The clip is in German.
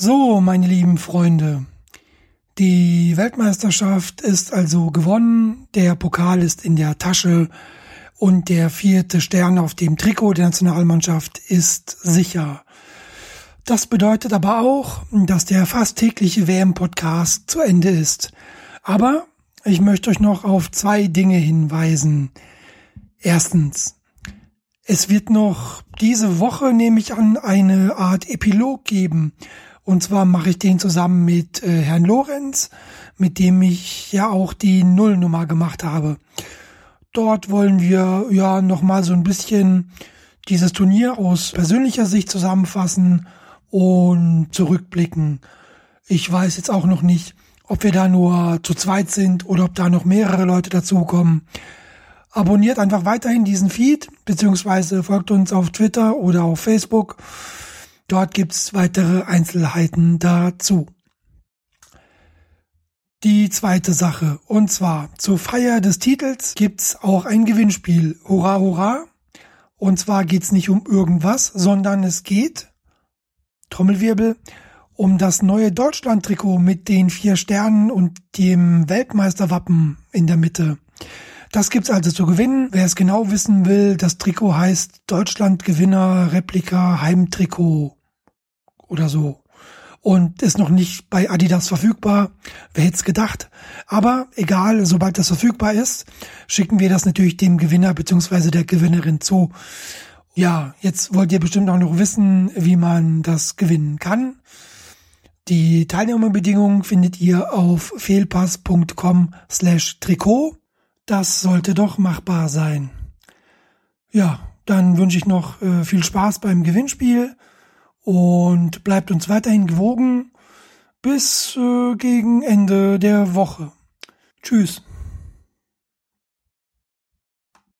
So, meine lieben Freunde, die Weltmeisterschaft ist also gewonnen, der Pokal ist in der Tasche und der vierte Stern auf dem Trikot der Nationalmannschaft ist sicher. Das bedeutet aber auch, dass der fast tägliche WM-Podcast zu Ende ist. Aber ich möchte euch noch auf zwei Dinge hinweisen. Erstens, es wird noch diese Woche, nehme ich an, eine Art Epilog geben. Und zwar mache ich den zusammen mit äh, Herrn Lorenz, mit dem ich ja auch die Nullnummer gemacht habe. Dort wollen wir ja nochmal so ein bisschen dieses Turnier aus persönlicher Sicht zusammenfassen und zurückblicken. Ich weiß jetzt auch noch nicht, ob wir da nur zu zweit sind oder ob da noch mehrere Leute dazukommen. Abonniert einfach weiterhin diesen Feed, beziehungsweise folgt uns auf Twitter oder auf Facebook. Dort gibt's weitere Einzelheiten dazu. Die zweite Sache, und zwar zur Feier des Titels gibt's auch ein Gewinnspiel. Hurra, hurra! Und zwar geht's nicht um irgendwas, sondern es geht, Trommelwirbel, um das neue Deutschland-Trikot mit den vier Sternen und dem Weltmeisterwappen in der Mitte. Das gibt's also zu gewinnen. Wer es genau wissen will, das Trikot heißt Deutschland Gewinner Replika Heimtrikot oder so. Und ist noch nicht bei Adidas verfügbar. Wer hätte es gedacht? Aber egal, sobald das verfügbar ist, schicken wir das natürlich dem Gewinner bzw. der Gewinnerin zu. Ja, jetzt wollt ihr bestimmt auch noch wissen, wie man das gewinnen kann. Die Teilnahmebedingungen findet ihr auf fehlpass.com slash Trikot. Das sollte doch machbar sein. Ja, dann wünsche ich noch äh, viel Spaß beim Gewinnspiel und bleibt uns weiterhin gewogen bis äh, gegen Ende der Woche. Tschüss.